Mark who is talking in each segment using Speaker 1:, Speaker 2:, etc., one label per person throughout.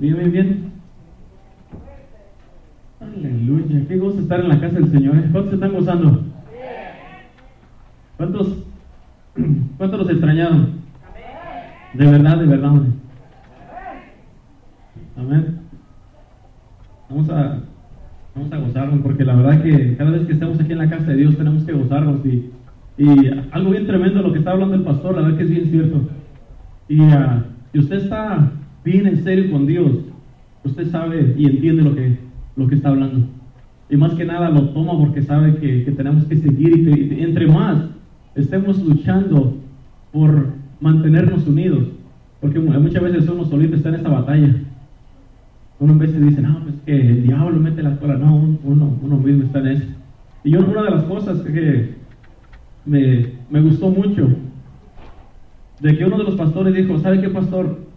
Speaker 1: Bien, bien, bien. Aleluya, qué gozo estar en la casa del Señor. ¿eh? ¿Cuántos están gozando? ¿Cuántos, cuántos los extrañaron? De verdad, de verdad. Amén. Vamos a, vamos a gozarnos porque la verdad que cada vez que estamos aquí en la casa de Dios tenemos que gozarnos y, y algo bien tremendo lo que está hablando el pastor, la verdad que es bien cierto. Y uh, si usted está bien en serio con Dios, usted sabe y entiende lo que, lo que está hablando. Y más que nada lo toma porque sabe que, que tenemos que seguir y, que, entre más estemos luchando por mantenernos unidos, porque muchas veces uno solito está en esta batalla. Uno a veces dice, no, pues que el diablo mete la cola. No, uno, uno mismo está en eso. Y yo, una de las cosas que me, me gustó mucho, de que uno de los pastores dijo, ¿sabe qué pastor?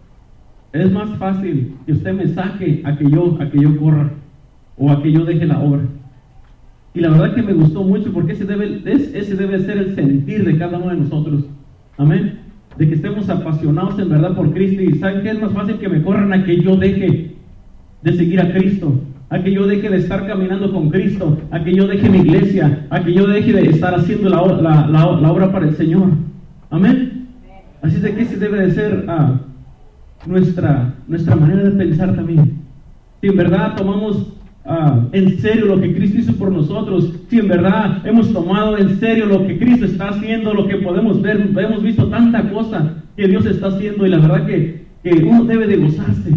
Speaker 1: Es más fácil que usted me saque a que yo, a que yo corra o a que yo deje la obra. Y la verdad que me gustó mucho porque ese debe, ese debe ser el sentir de cada uno de nosotros. Amén. De que estemos apasionados en verdad por Cristo y saben que es más fácil que me corran a que yo deje de seguir a Cristo, a que yo deje de estar caminando con Cristo, a que yo deje mi iglesia, a que yo deje de estar haciendo la, la, obra para el Señor. Amén. Así de que ese debe de ser ah, nuestra, nuestra manera de pensar también. Si en verdad tomamos ah, en serio lo que Cristo hizo por nosotros, si en verdad hemos tomado en serio lo que Cristo está haciendo, lo que podemos ver, hemos visto tanta cosa que Dios está haciendo y la verdad que, que uno debe de gozarse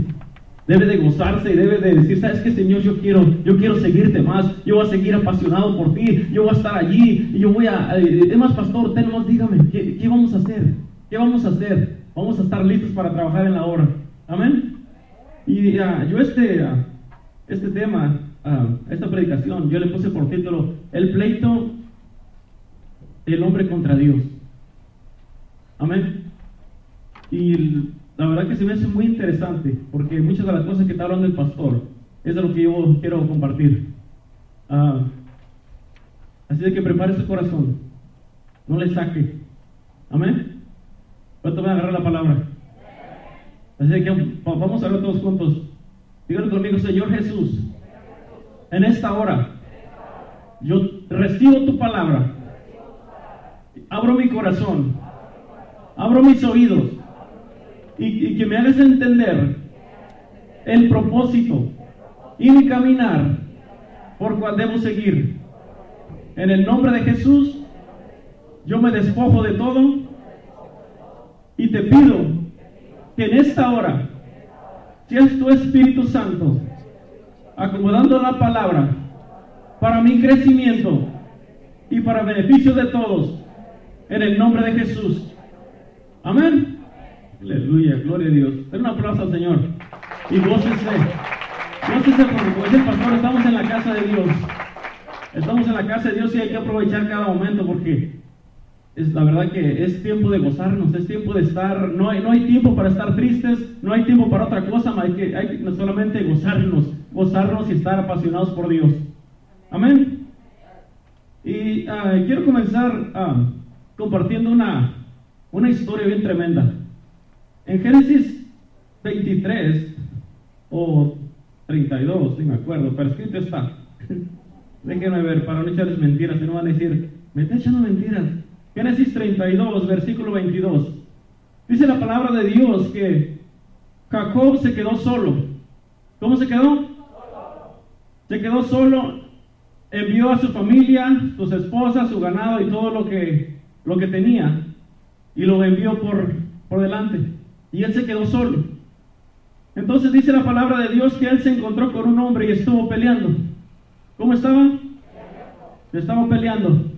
Speaker 1: debe de gozarse y debe de decir, sabes qué Señor, yo quiero, yo quiero seguirte más, yo voy a seguir apasionado por ti, yo voy a estar allí, y yo voy a, eh, es más pastor, tenemos, dígame, ¿qué, ¿qué, vamos a hacer? ¿Qué vamos a hacer? Vamos a estar listos para trabajar en la obra, amén. Y uh, yo este, uh, este tema, uh, esta predicación, yo le puse por título, el pleito del hombre contra Dios, amén. Y la verdad que se me hace muy interesante, porque muchas de las cosas que está hablando el pastor es de lo que yo quiero compartir. Así de que prepare su corazón, no le saque. Amén. ¿Cuánto van a agarrar la palabra? Vamos a ver todos juntos. Díganlo conmigo, Señor Jesús, en esta hora yo recibo tu palabra, abro mi corazón, abro mis oídos y, y, que me hagas entender el propósito y mi caminar por cual debo seguir. En el nombre de Jesús, yo me despojo de todo y te pido que en esta hora seas tu Espíritu Santo acomodando la palabra para mi crecimiento y para beneficio de todos. En el nombre de Jesús. Amén. Aleluya, gloria a Dios. Den un aplauso al Señor. Y gócese. Gócese porque como dice el pastor, estamos en la casa de Dios. Estamos en la casa de Dios y hay que aprovechar cada momento porque es la verdad que es tiempo de gozarnos, es tiempo de estar, no hay, no hay tiempo para estar tristes, no hay tiempo para otra cosa, hay que, hay que solamente gozarnos, gozarnos y estar apasionados por Dios. Amén. Y uh, quiero comenzar uh, compartiendo una, una historia bien tremenda. En Génesis 23 o 32, si me acuerdo, pero escrito está. Déjenme ver, para no echarles mentiras, si no van a decir, me está echando mentiras. Génesis 32, versículo 22. Dice la palabra de Dios que Jacob se quedó solo. ¿Cómo se quedó? Se quedó solo, envió a su familia, sus esposas, su ganado y todo lo que, lo que tenía, y lo envió por, por delante. Y él se quedó solo. Entonces dice la palabra de Dios que él se encontró con un hombre y estuvo peleando. ¿Cómo estaba? Estaba peleando.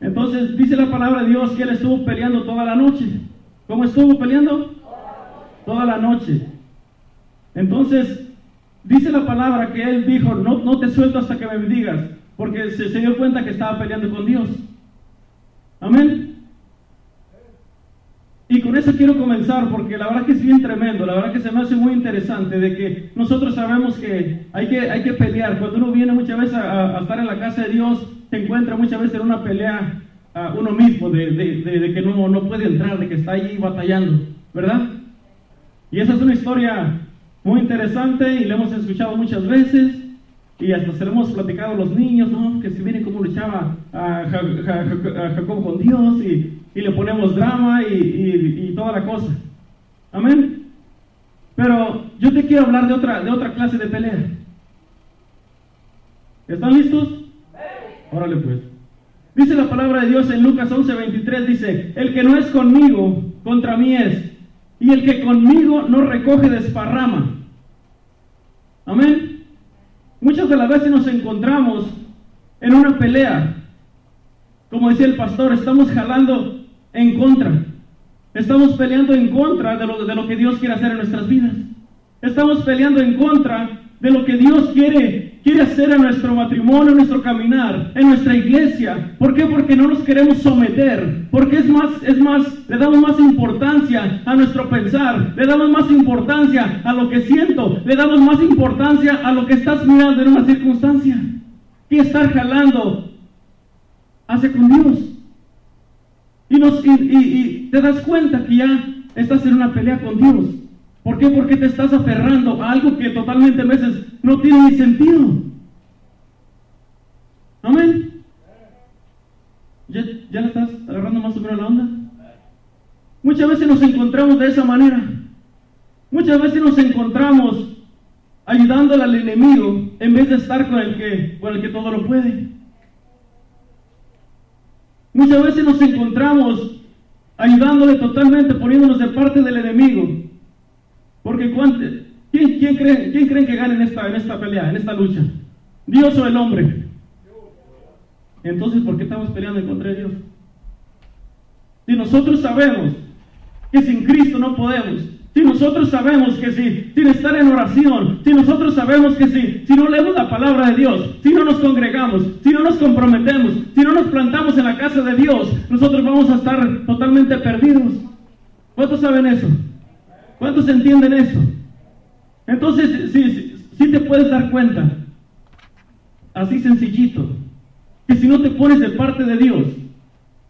Speaker 1: Entonces dice la palabra de Dios que él estuvo peleando toda la noche. ¿Cómo estuvo peleando? Toda la noche. Entonces dice la palabra que él dijo, no, no te suelto hasta que me bendigas, porque se, se dio cuenta que estaba peleando con Dios. Amén. Y con eso quiero comenzar porque la verdad que es bien tremendo, la verdad que se me hace muy interesante de que nosotros sabemos que hay que, hay que pelear. Cuando uno viene muchas veces a estar en la casa de Dios, se encuentra muchas veces en una pelea a uno mismo, de, de, de, que no, no puede entrar, de que está ahí batallando, ¿verdad? Y esa es una historia muy interesante y lo hemos escuchado muchas veces y hasta se lo hemos platicado a los niños, ¿no? Que si viene cómo luchaba a, Jacob con Dios y, le ponemos drama y, toda la cosa. Amén. Pero yo te quiero hablar de otra, de otra clase de pelea. ¿Están listos? Órale pues. Dice la palabra de Dios en Lucas 11:23, dice, el que no es conmigo, contra mí es. Y el que conmigo no recoge desparrama. Amén. Muchas de las veces nos encontramos en una pelea. Como decía el pastor, estamos jalando en contra. Estamos peleando en contra de lo, de lo que Dios quiere hacer en nuestras vidas. Estamos peleando en contra de lo que Dios quiere, quiere hacer en nuestro matrimonio, en nuestro caminar, en nuestra iglesia. ¿Por qué? Porque no nos queremos someter. Porque es más, es más, le damos más importancia a nuestro pensar, le damos más importancia a lo que siento, le damos más importancia a lo que estás mirando en una circunstancia. Que estar jalando hace con Dios. Y, nos, y, y te das cuenta que ya estás en una pelea con Dios. ¿Por qué? Porque te estás aferrando a algo que totalmente a veces no tiene ni sentido. Amén. ¿Ya, ¿Ya le estás agarrando más o menos la onda? Muchas veces nos encontramos de esa manera. Muchas veces nos encontramos ayudándole al enemigo en vez de estar con el que, con el que todo lo puede. Muchas veces nos encontramos ayudándole totalmente, poniéndonos de parte del enemigo porque ¿quién, quién, cree, ¿quién creen que gane en esta, en esta pelea, en esta lucha? ¿Dios o el hombre? Entonces, ¿por qué estamos peleando en contra de Dios? Si nosotros sabemos que sin Cristo no podemos, si nosotros sabemos que si, sin estar en oración, si nosotros sabemos que si, si no leemos la palabra de Dios, si no nos congregamos, si no nos comprometemos, si no nos plantamos en la casa de Dios, nosotros vamos a estar totalmente perdidos. ¿Cuántos saben eso? ¿Cuántos entienden eso? Entonces, si, te puedes dar cuenta, así sencillito, que si no te pones de parte de Dios,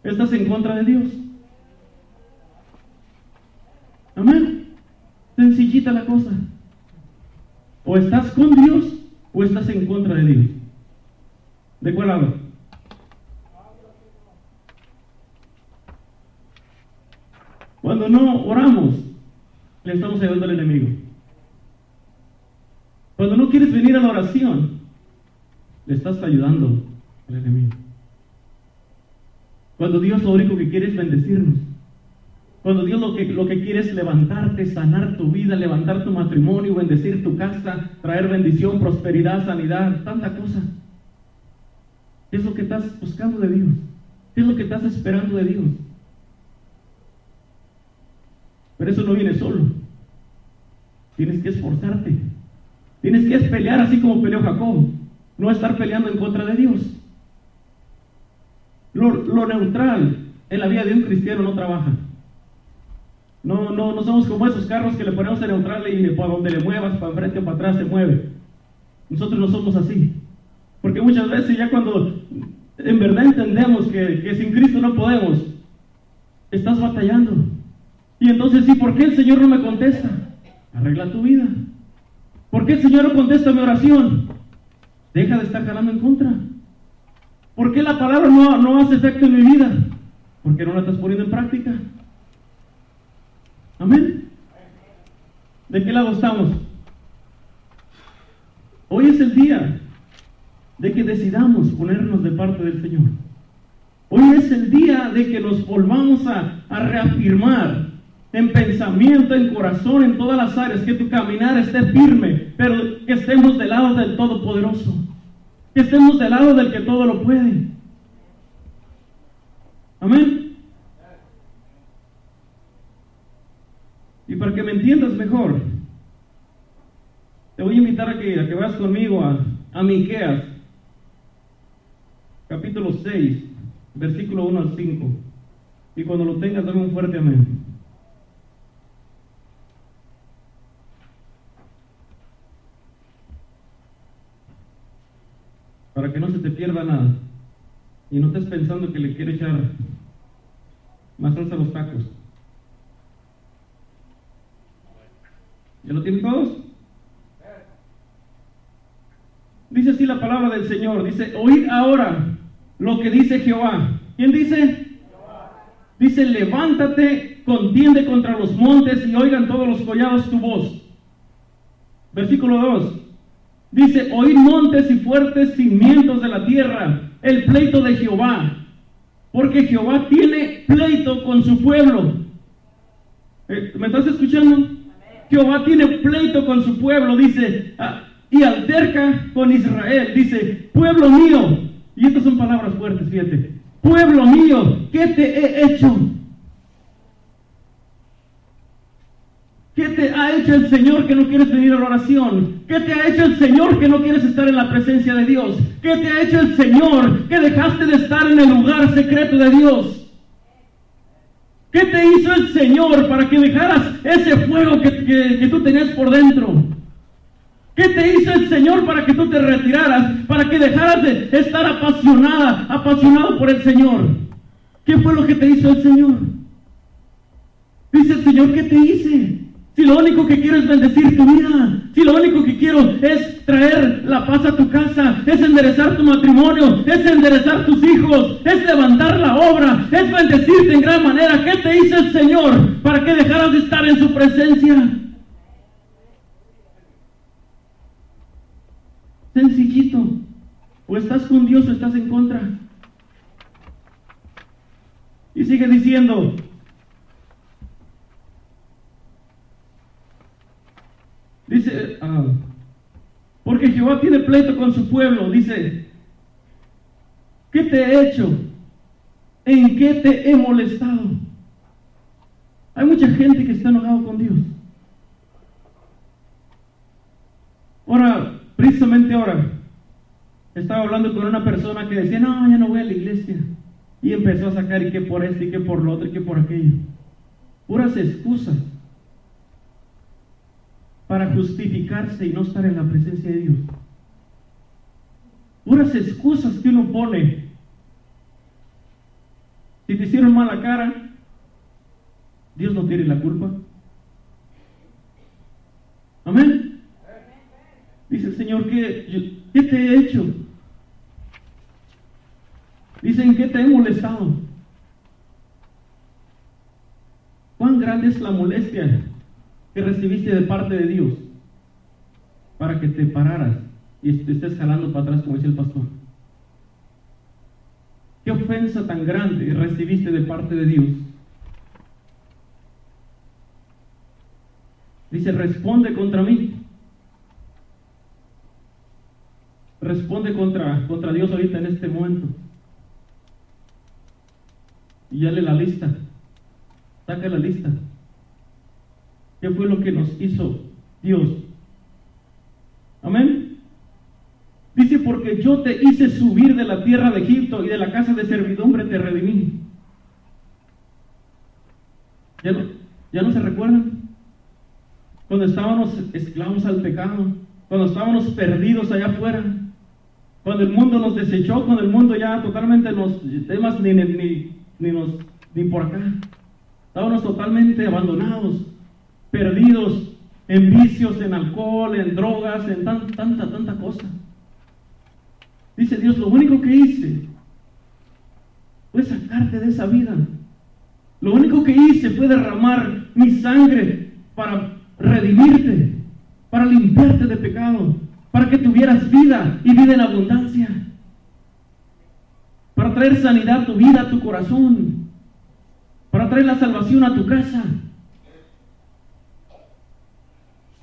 Speaker 1: estás en contra de Dios. Amén. Sencillita la cosa. O estás con Dios o estás en contra de Dios. ¿De cuál lado? Cuando no oramos, estamos ayudando al enemigo. Cuando no quieres venir a la oración, le estás ayudando al enemigo. Cuando Dios lo único que quiere es bendecirnos. Cuando Dios lo que, lo que quiere es levantarte, sanar tu vida, levantar tu matrimonio, bendecir tu casa, traer bendición, prosperidad, sanidad, tanta cosa. ¿Qué es lo que estás buscando de Dios? ¿Qué es lo que estás esperando de Dios? Pero eso no viene solo. Tienes que esforzarte. Tienes que pelear así como peleó Jacob. No estar peleando en contra de Dios. Lo, neutral en la vida de un cristiano no trabaja. No, no, no somos como esos carros que le ponemos en neutral y para donde le muevas, para enfrente o para atrás se mueve. Nosotros no somos así. Porque muchas veces ya cuando en verdad entendemos que, que sin Cristo no podemos, estás batallando. Y entonces, ¿sí por qué el Señor no me contesta? Arregla tu vida. ¿Por qué el Señor no contesta mi oración? Deja de estar jalando en contra. ¿Por qué la palabra no, no hace efecto en mi vida? Porque no la estás poniendo en práctica. Amén. ¿De qué lado estamos? Hoy es el día de que decidamos ponernos de parte del Señor. Hoy es el día de que nos volvamos a, a reafirmar en pensamiento, en corazón, en todas las áreas, que tu caminar esté firme, pero que estemos del lado del Todopoderoso, que estemos del lado del que todo lo puede. Amén. Y para que me entiendas mejor, te voy a invitar a que, a que vayas conmigo a, a Miqueas, capítulo 6, versículo 1 al 5. Y cuando lo tengas, dame un fuerte amén. para que no se te pierda nada y no estés pensando que le quiere echar más salsa a los tacos. ¿Ya lo tienen todos? Dice así la palabra del Señor, dice, oíd ahora lo que dice Jehová. ¿Quién dice? Dice, levántate, contiende contra los montes y oigan todos los collados tu voz. Versículo 2. Dice, oíd montes y fuertes cimientos de la tierra, el pleito de Jehová. Porque Jehová tiene pleito con su pueblo. Eh, ¿Me estás escuchando? Jehová tiene pleito con su pueblo, dice, ah, y alterca con Israel, dice, pueblo mío, y estas son palabras fuertes, fíjate, pueblo mío, ¿qué te he hecho? ¿Qué te ha hecho el Señor que no quieres venir a la oración? ¿Qué te ha hecho el Señor que no quieres estar en la presencia de Dios? ¿Qué te ha hecho el Señor que dejaste de estar en el lugar secreto de Dios? ¿Qué te hizo el Señor para que dejaras ese fuego que, que, tú tenías por dentro? ¿Qué te hizo el Señor para que tú te retiraras? Para que dejaras de estar apasionada, apasionado por el Señor. ¿Qué fue lo que te hizo el Señor? Dice el Señor, ¿qué te hice? Si lo único que quiero es bendecir tu vida, si lo único que quiero es traer la paz a tu casa, es enderezar tu matrimonio, es enderezar tus hijos, es levantar la obra, es bendecirte en gran manera, ¿qué te hizo el Señor para que dejaras de estar en su presencia? Sencillito, o estás con Dios o estás en contra. Y sigue diciendo, Dice, ah, porque Jehová tiene pleito con su pueblo. Dice, ¿qué te he hecho? ¿En qué te he molestado? Hay mucha gente que está enojado con Dios. Ahora, precisamente ahora, estaba hablando con una persona que decía, no, ya no voy a la iglesia. Y empezó a sacar y que por esto, y que por lo otro, y que por aquello. Puras excusas para justificarse y no estar en la presencia de Dios. Puras excusas que uno pone. Si te hicieron mala cara, Dios no tiene la culpa. Amén. Dice el Señor, ¿qué, ¿qué te he hecho? Dicen, ¿qué te he molestado? ¿Cuán grande es la molestia que recibiste de parte de Dios para que te pararas y te estés jalando para atrás como dice el pastor. ¿Qué ofensa tan grande recibiste de parte de Dios? Dice, responde contra mí. Responde contra, contra Dios ahorita en este momento. Y dale la lista. Saca la lista. ¿Qué fue lo que nos hizo Dios? Amén. Dice, porque yo te hice subir de la tierra de Egipto y de la casa de servidumbre te redimí. ¿Ya no, ya no se recuerdan? Cuando estábamos esclavos al pecado, cuando estábamos perdidos allá afuera, cuando el mundo nos desechó, cuando el mundo ya totalmente nos, ni, ni, ni, nos, ni por acá, estábamos totalmente abandonados, perdidos en vicios, en alcohol, en drogas, en tanta, tanta, tanta cosa. Dice Dios, lo único que hice fue sacarte de esa vida. Lo único que hice fue derramar mi sangre para redimirte, para limpiarte de pecado, para que tuvieras vida y vida en abundancia, para traer sanidad a tu vida, a tu corazón, para traer la salvación a tu casa.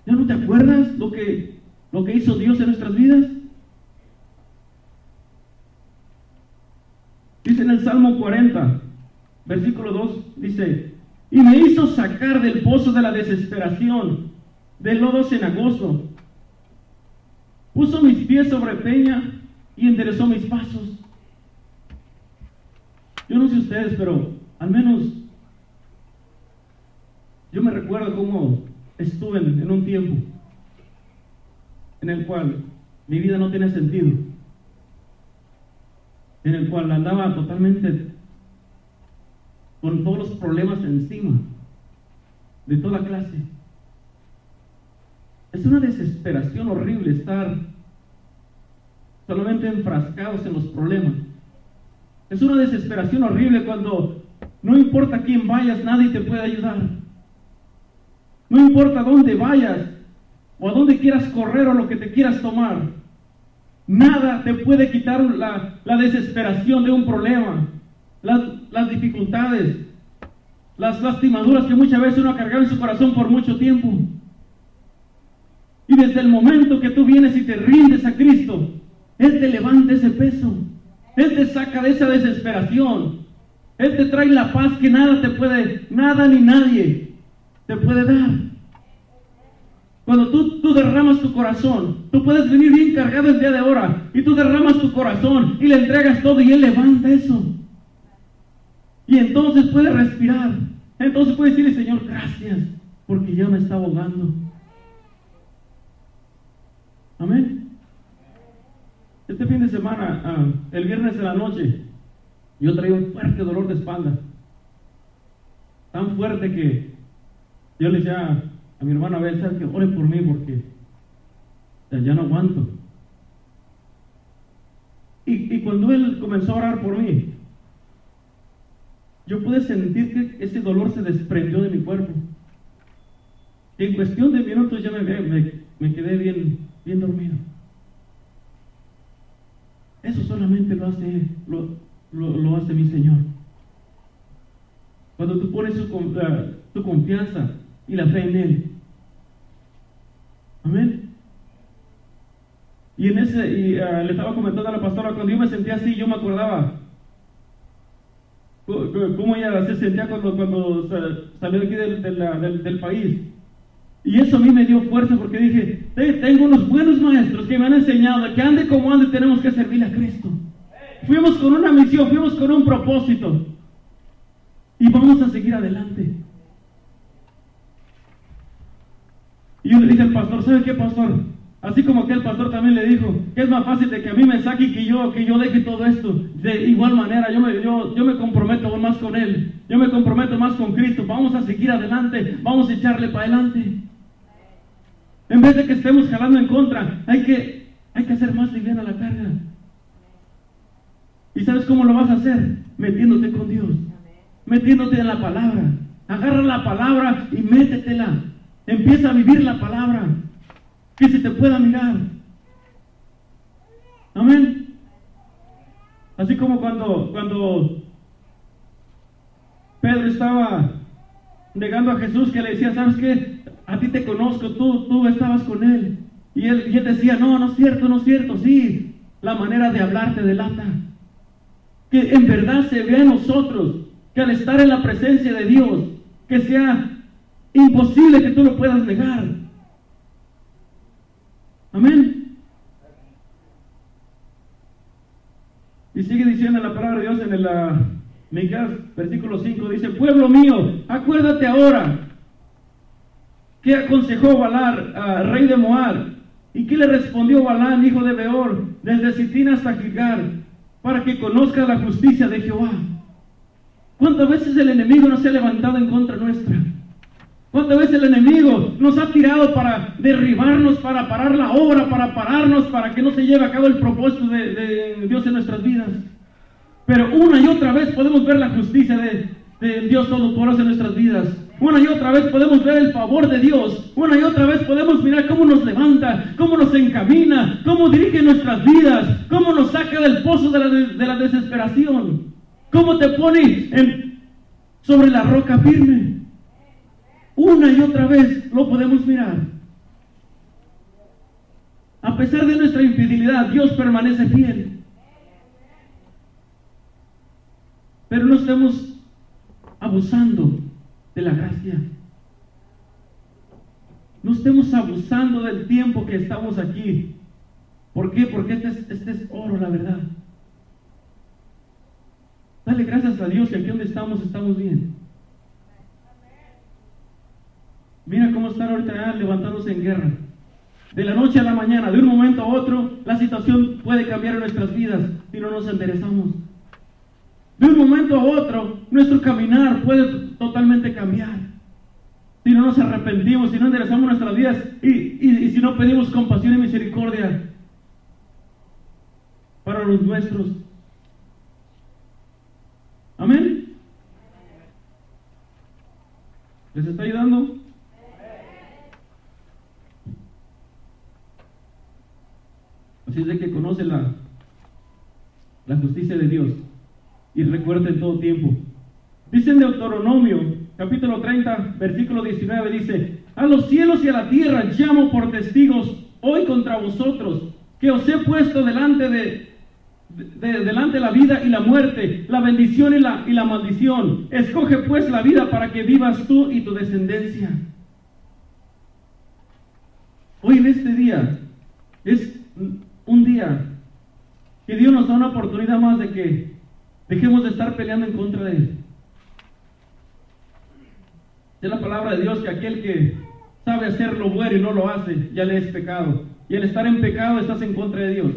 Speaker 1: ¿Ya no te acuerdas lo que, lo que hizo Dios en nuestras vidas? Dice en el Salmo 40, versículo 2, dice, y me hizo sacar del pozo de la desesperación, del lodo cenagoso. Puso mis pies sobre peña y enderezó mis pasos. Yo no sé ustedes, pero al menos yo me recuerdo cómo estuve en, un tiempo en el cual mi vida no tenía sentido, en el cual andaba totalmente con todos los problemas encima, de toda clase. Es una desesperación horrible estar solamente enfrascados en los problemas. Es una desesperación horrible cuando no importa quién vayas, nadie te puede ayudar. No importa dónde vayas o a dónde quieras correr o lo que te quieras tomar. Nada te puede quitar la, desesperación de un problema, las, las, dificultades, las lastimaduras que muchas veces uno ha cargado en su corazón por mucho tiempo. Y desde el momento que tú vienes y te rindes a Cristo, Él te levanta ese peso. Él te saca de esa desesperación. Él te trae la paz que nada te puede, nada ni nadie te puede dar. Cuando tú, tú derramas tu corazón, tú puedes venir bien cargado el día de ahora y tú derramas tu corazón y le entregas todo y Él levanta eso. Y entonces puedes respirar. Entonces puedes decirle, Señor, gracias, porque ya me está ahogando. Amén. Este fin de semana, ah, el viernes de la noche, yo traía un fuerte dolor de espalda. Tan fuerte que yo le decía a, mi hermano a ver, que ore por mí porque ya no aguanto. Y, y cuando él comenzó a orar por mí, yo pude sentir que ese dolor se desprendió de mi cuerpo. En cuestión de minutos ya me, me, me quedé bien, bien dormido. Eso solamente lo hace, lo, hace mi Señor. Cuando tú pones tu confianza y la fe en Él. Amén. Y en ese, y ah, le estaba comentando a la pastora, cuando yo me sentía así, yo me acordaba cómo ella se sentía cuando, cuando salió aquí del, del, del país. Y eso a mí me dio fuerza porque dije, tengo unos buenos maestros que me han enseñado que ande como ande tenemos que servir a Cristo. Fuimos con una misión, fuimos con un propósito. Y vamos a seguir adelante. Y yo le dije al pastor, ¿sabe qué pastor? Así como que el pastor también le dijo, que es más fácil de que a mí me saque y que yo, que yo deje todo esto. De igual manera, yo me, yo, yo me comprometo más con Él. Yo me comprometo más con Cristo. Vamos a seguir adelante. Vamos a echarle para adelante. En vez de que estemos jalando en contra, hay que, hay que hacer más liviana la carga. ¿Y sabes cómo lo vas a hacer? Metiéndote con Dios. Metiéndote en la palabra. Agarra la palabra y métetela. Empieza a vivir la palabra. Que se te pueda mirar. Amén. Así como cuando, cuando Pedro estaba negando a Jesús, que le decía, ¿sabes qué? a ti te conozco, tú, tú estabas con él. Y él, y él decía, no, no es cierto, no es cierto, sí, la manera de hablar te delata. Que en verdad se vea en nosotros que al estar en la presencia de Dios, que sea imposible que tú lo puedas negar. Amén. Y sigue diciendo la palabra de Dios en el uh, versículo 5, dice, pueblo mío, acuérdate ahora ¿Qué aconsejó Balar, rey de Moab? ¿Y qué le respondió Balán, hijo de Beor, desde Sitín hasta Gilgar, para que conozca la justicia de Jehová? ¿Cuántas veces el enemigo nos ha levantado en contra nuestra? ¿Cuántas veces el enemigo nos ha tirado para derribarnos, para parar la obra, para pararnos, para que no se lleve a cabo el propósito de, Dios en nuestras vidas? Pero una y otra vez podemos ver la justicia de, de Dios Todopoderoso en nuestras vidas. Una y otra vez podemos ver el favor de Dios. Una y otra vez podemos mirar cómo nos levanta, cómo nos encamina, cómo dirige nuestras vidas, cómo nos saca del pozo de la, desesperación, cómo te pone sobre la roca firme. Una y otra vez lo podemos mirar. A pesar de nuestra infidelidad, Dios permanece fiel. Pero no estemos abusando de la gracia. No estemos abusando del tiempo que estamos aquí. ¿Por qué? Porque este es, este es oro, la verdad. Dale gracias a Dios que aquí donde estamos estamos bien. Mira cómo están ahorita levantándose en guerra. De la noche a la mañana, de un momento a otro, la situación puede cambiar en nuestras vidas si no nos enderezamos. De un momento a otro, nuestro caminar puede totalmente cambiar. Si no nos arrepentimos, si no enderezamos nuestras vidas y, si no pedimos compasión y misericordia. para los nuestros. Amén. ¿Les está ayudando? Así es de que conoce la, la justicia de Dios y recuerda en todo tiempo. Dice en Deuteronomio, capítulo 30, versículo 19, dice, a los cielos y a la tierra llamo por testigos hoy contra vosotros, que os he puesto delante de, delante la vida y la muerte, la bendición y la, y la maldición. Escoge pues la vida para que vivas tú y tu descendencia. Hoy en este día es un día que Dios nos da una oportunidad más de que dejemos de estar peleando en contra de Él. Es la palabra de Dios que aquel que sabe hacer lo bueno y no lo hace, ya le es pecado. Y al estar en pecado estás en contra de Dios.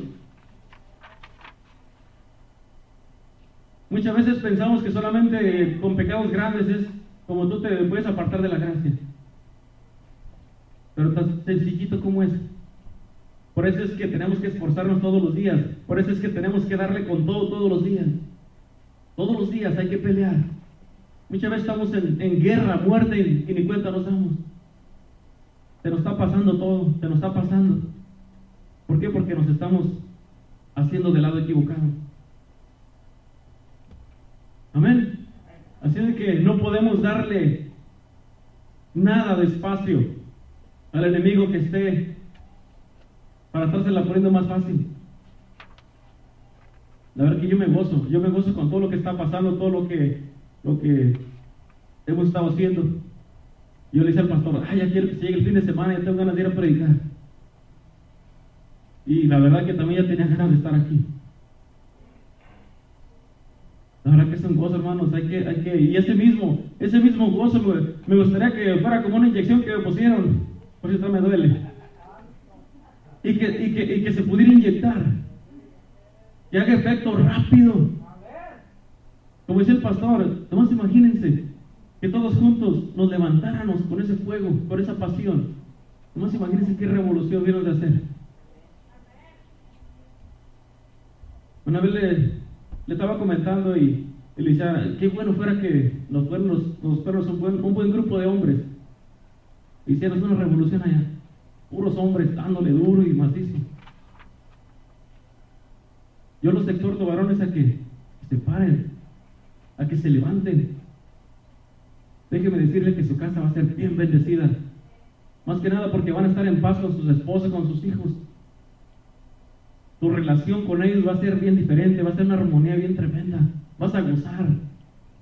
Speaker 1: Muchas veces pensamos que solamente con pecados grandes es como tú te puedes apartar de la gracia. Pero tan sencillito como es. Por eso es que tenemos que esforzarnos todos los días. Por eso es que tenemos que darle con todo todos los días. Todos los días hay que pelear. Muchas veces estamos en, guerra, muerte y, ni cuenta nos damos. Se nos está pasando todo, se nos está pasando. ¿Por qué? Porque nos estamos haciendo del lado equivocado. Amén. Así de que no podemos darle nada de espacio al enemigo que esté para estársela poniendo más fácil. La verdad que yo me gozo, yo me gozo con todo lo que está pasando, todo lo que, lo que hemos estado haciendo. Yo le dije al pastor, ay, ya quiero que llegue el fin de semana, ya tengo ganas de ir a predicar. Y la verdad que también ya tenía ganas de estar aquí. La verdad que es un gozo, hermanos, hay que, hay que, y ese mismo, ese mismo gozo me, gustaría que fuera como una inyección que me pusieron, por si me duele y que, que, se pudiera inyectar. Y haga efecto rápido. Como dice el pastor, nomás imagínense que todos juntos nos levantáramos con ese fuego, con esa pasión. Nomás imagínense qué revolución vieron de hacer. Una vez le, estaba comentando y, le decía, qué bueno fuera que los perros, los perros un buen, un buen grupo de hombres hicieran una revolución allá puros hombres dándole duro y macizo. Yo los exhorto, varones, a que se paren, a que se levanten. Déjeme decirle que su casa va a ser bien bendecida. Más que nada porque van a estar en paz con sus esposas, con sus hijos. Tu relación con ellos va a ser bien diferente, va a ser una armonía bien tremenda. Vas a gozar.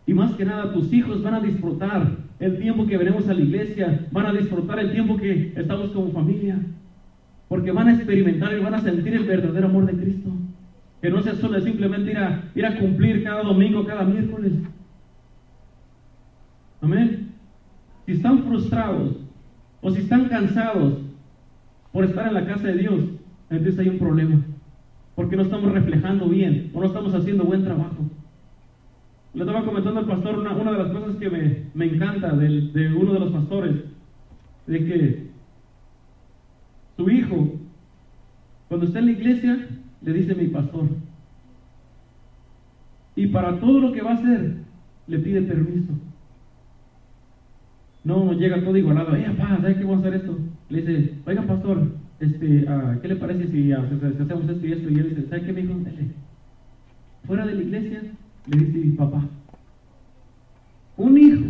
Speaker 1: Y más que nada, tus hijos van a disfrutar el tiempo que venimos a la iglesia, van a disfrutar el tiempo que estamos como familia, porque van a experimentar y van a sentir el verdadero amor de Cristo. Que no sea solo simplemente ir a, ir a cumplir cada domingo, cada miércoles. Amén. Si están frustrados o si están cansados por estar en la casa de Dios, entonces hay un problema. Porque no estamos reflejando bien o no estamos haciendo buen trabajo. Le estaba comentando al pastor una, de las cosas que me, encanta de, uno de los pastores, de que su hijo, cuando está en la iglesia, le dice mi pastor. Y para todo lo que va a hacer, le pide permiso. No llega todo igualado, eh, papá, ¿sabes qué vamos a hacer esto? Le dice, oiga, pastor, este, ah, ¿qué le parece si, hacemos esto y esto? Y él dice, ¿sabe qué me dijo? Fuera de la iglesia, le dice mi papá. Un hijo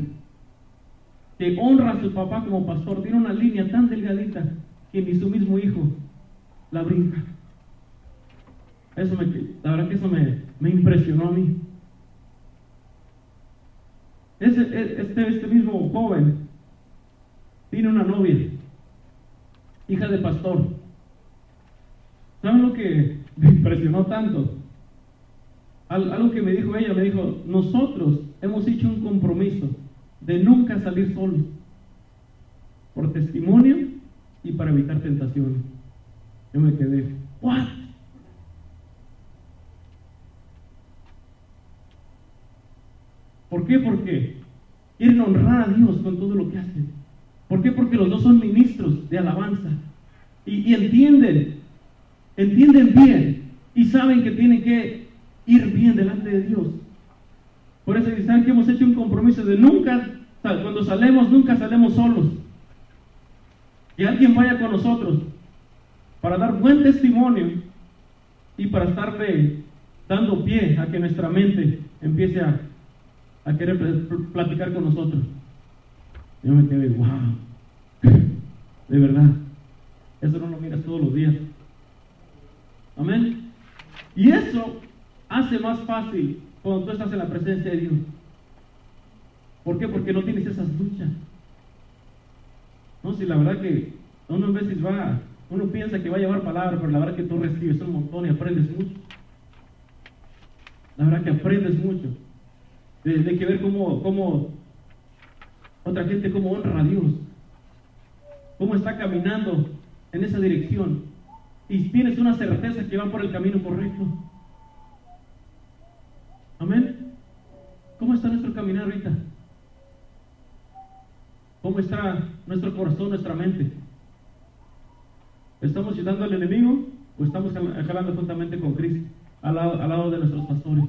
Speaker 1: que honra a su papá como pastor tiene una línea tan delgadita que ni su mismo hijo la brinca. Eso me, la verdad que eso me, impresionó a mí. Ese, e, este, este mismo joven tiene una novia, hija de pastor. ¿Saben lo que me impresionó tanto? Algo que me dijo ella, me dijo, nosotros hemos hecho un compromiso de nunca salir solos, por testimonio y para evitar tentaciones. Yo me quedé, ¿what? ¿Por qué? Porque quieren honrar a Dios con todo lo que hacen. ¿Por qué? Porque los dos son ministros de alabanza y, y entienden, entienden bien y saben que tienen que ir bien delante de Dios. Por eso saben que hemos hecho un compromiso de nunca, cuando salemos, nunca salemos solos. Que alguien vaya con nosotros para dar buen testimonio y para estarle dando pie a que nuestra mente empiece a, a querer platicar con nosotros. Yo me quedé, wow, de verdad, eso no lo miras todos los días. Amén. Y eso hace más fácil cuando tú estás en la presencia de Dios. ¿Por qué? Porque no tienes esas luchas. No, si la verdad que uno a veces va, uno piensa que va a llevar palabra, pero la verdad que tú recibes un montón y aprendes mucho. La verdad que aprendes mucho. De, que ver cómo, cómo otra gente, cómo honra a Dios. Cómo está caminando en esa dirección. Y tienes una certeza que va por el camino correcto. Amén. ¿Cómo está nuestro caminar ahorita? ¿Cómo está nuestro corazón, nuestra mente? ¿Estamos ayudando al enemigo o estamos jalando juntamente con Cristo al lado, de nuestros pastores?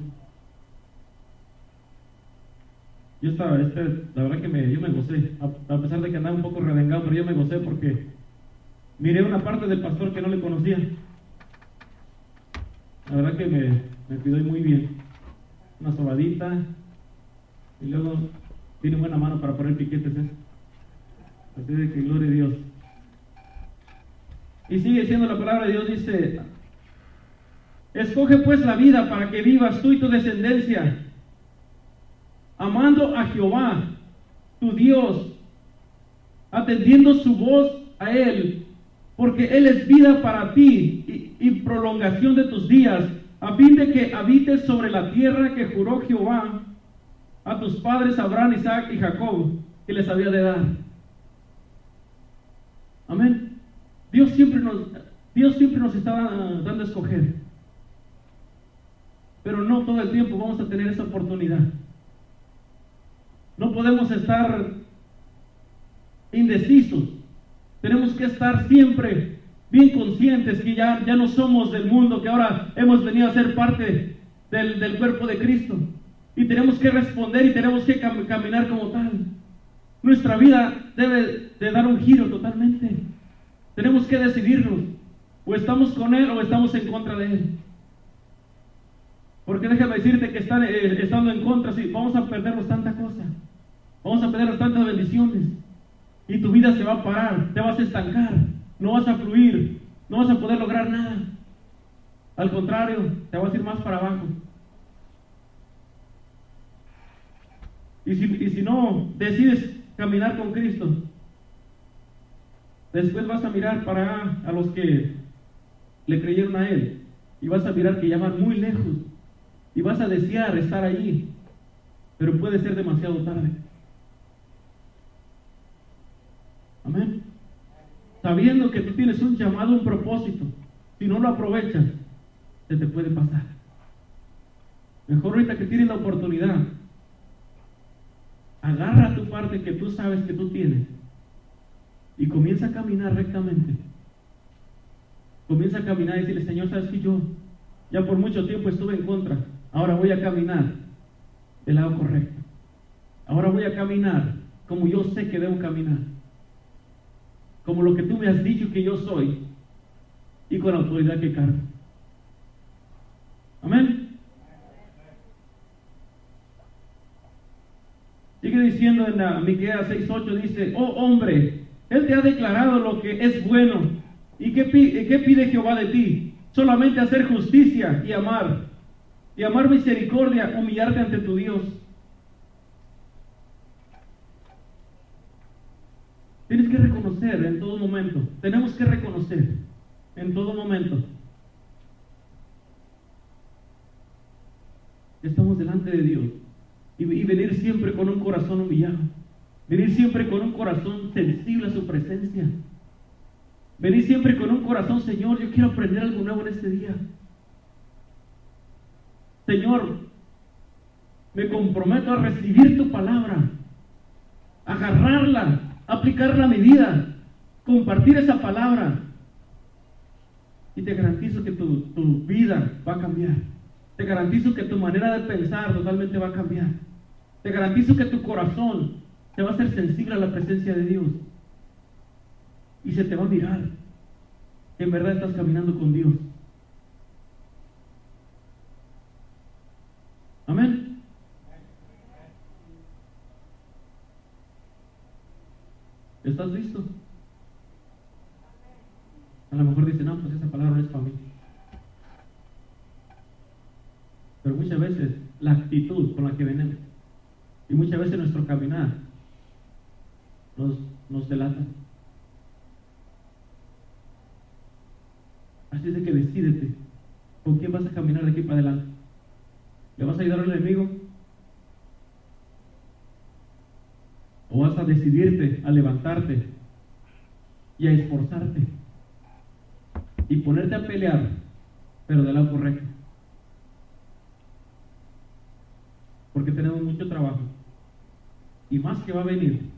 Speaker 1: Yo estaba, este, la verdad que me, yo me gocé, a, pesar de que andaba un poco revengado, pero yo me gocé porque miré una parte del pastor que no le conocía. La verdad que me, me cuidó muy bien. Una sobadita y luego tiene buena mano para poner piquetes. ¿eh? Así de que gloria a Dios. Y sigue diciendo la palabra de Dios, dice, escoge pues la vida para que vivas tú y tu descendencia, amando a Jehová, tu Dios, atendiendo su voz a Él, porque Él es vida para ti y prolongación de tus días, a fin de que habites sobre la tierra que juró Jehová a tus padres Abraham, Isaac y Jacob, que les había de dar. Amén. Dios siempre nos, Dios siempre nos está dando a escoger. Pero no todo el tiempo vamos a tener esa oportunidad. No podemos estar indecisos. Tenemos que estar siempre bien conscientes que ya, ya no somos del mundo, que ahora hemos venido a ser parte del, del cuerpo de Cristo. Y tenemos que responder y tenemos que caminar como tal. Nuestra vida debe de dar un giro totalmente. Tenemos que decidirnos. O estamos con Él o estamos en contra de Él. Porque déjame decirte que están, eh, estando en contra, sí, vamos a perdernos tanta cosa. Vamos a perdernos tantas bendiciones. Y tu vida se va a parar, te vas a estancar, no vas a fluir, no vas a poder lograr nada. Al contrario, te vas a ir más para abajo. Y si, y si no decides caminar con Cristo, Después vas a mirar para a los que le creyeron a Él y vas a mirar que ya van muy lejos y vas a desear estar allí, pero puede ser demasiado tarde. Amén. Sabiendo que tú tienes un llamado, un propósito, si no lo aprovechas, se te puede pasar. Mejor ahorita que tienes la oportunidad, agarra tu parte que tú sabes que tú tienes y comienza a caminar rectamente. Comienza a caminar y decirle, Señor, sabes que yo ya por mucho tiempo estuve en contra, ahora voy a caminar del lado correcto. Ahora voy a caminar como yo sé que debo caminar. Como lo que tú me has dicho que yo soy y con la autoridad que cargo. Amén. Sigue diciendo en la Miqueas 6:8 dice, "Oh hombre, él te ha declarado lo que es bueno. ¿Y qué, pide Jehová de ti? Solamente hacer justicia y amar. Y amar misericordia, humillarte ante tu Dios. Tienes que reconocer en todo momento. Tenemos que reconocer en todo momento. Estamos delante de Dios. y venir siempre con un corazón humillado. Venir siempre con un corazón sensible a su presencia. Venir siempre con un corazón, Señor, yo quiero aprender algo nuevo en este día. Señor, me comprometo a recibir tu palabra, agarrarla, aplicarla a mi vida, compartir esa palabra. Y te garantizo que tu, tu vida va a cambiar. Te garantizo que tu manera de pensar totalmente va a cambiar. Te garantizo que tu corazón te va a ser sensible a la presencia de Dios. Y se te va a mirar en verdad estás caminando con Dios. Amén. ¿Estás listo? A lo mejor dice, no, pues esa palabra no es para mí. Pero muchas veces la actitud con la que venimos y muchas veces nuestro caminar nos, nos delata. Así es de que decídete con quién vas a caminar de aquí para adelante. ¿Le vas a ayudar al enemigo? ¿O vas a decidirte a levantarte y a esforzarte y ponerte a pelear, pero del lado correcto? Porque tenemos mucho trabajo y más que va a venir.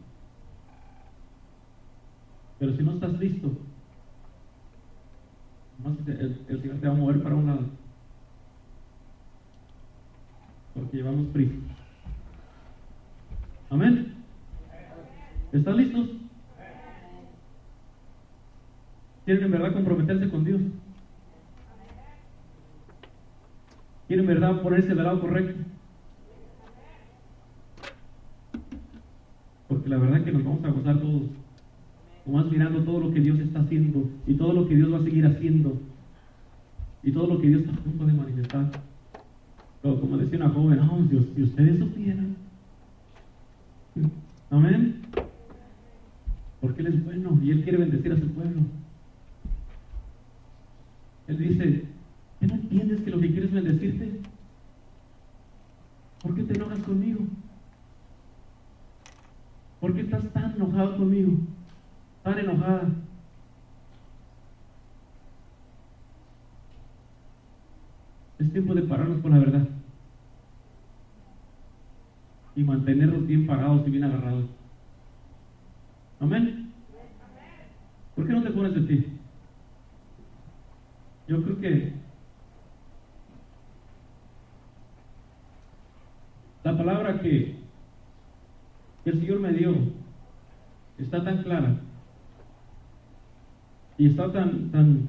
Speaker 1: Pero si no estás listo, el, el Señor te va a mover para un lado. Porque llevamos prisa. Amén. ¿Están listos? ¿Quieren en verdad comprometerse con Dios? ¿Quieren en verdad ponerse del lado correcto? Porque la verdad que nos vamos a gozar todos. Más mirando todo lo que Dios está haciendo y todo lo que Dios va a seguir haciendo y todo lo que Dios está a punto de manifestar. Como decía una joven, oh, Dios, si ustedes supieran. Amén. Bueno y Él quiere bendecir a su pueblo. Él dice, ¿qué no entiendes que lo que quieres es bendecirte? ¿Por qué te enojas conmigo? ¿Por qué estás tan enojado conmigo? Tan enojada. Es tiempo de pararnos con la verdad. Y mantenernos bien parados y bien agarrados. Amén. ¿Por qué no te pones de ti? Yo creo que la palabra que el Señor me dio está tan clara y está tan, tan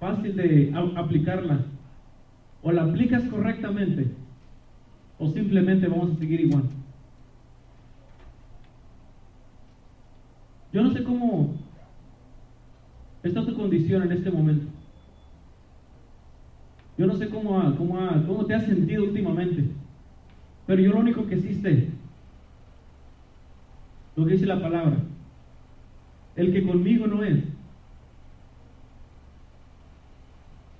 Speaker 1: fácil de aplicarla. O la aplicas correctamente o simplemente vamos a seguir igual. Yo no sé cómo está tu condición en este momento. Yo no sé cómo, cómo, cómo te has sentido últimamente. Pero yo lo único que existe, lo que dice la palabra, el que conmigo no es,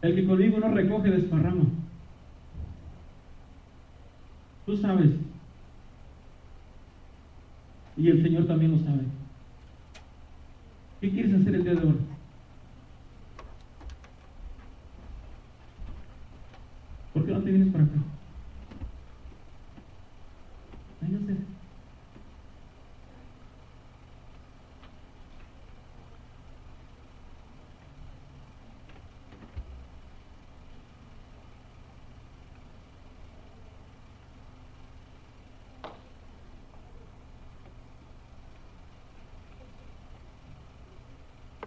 Speaker 1: el que conmigo no recoge desparrama. Tú sabes. Y el Señor también lo sabe. ¿Qué quieres hacer el día de hoy? ¿Por qué no te vienes para acá?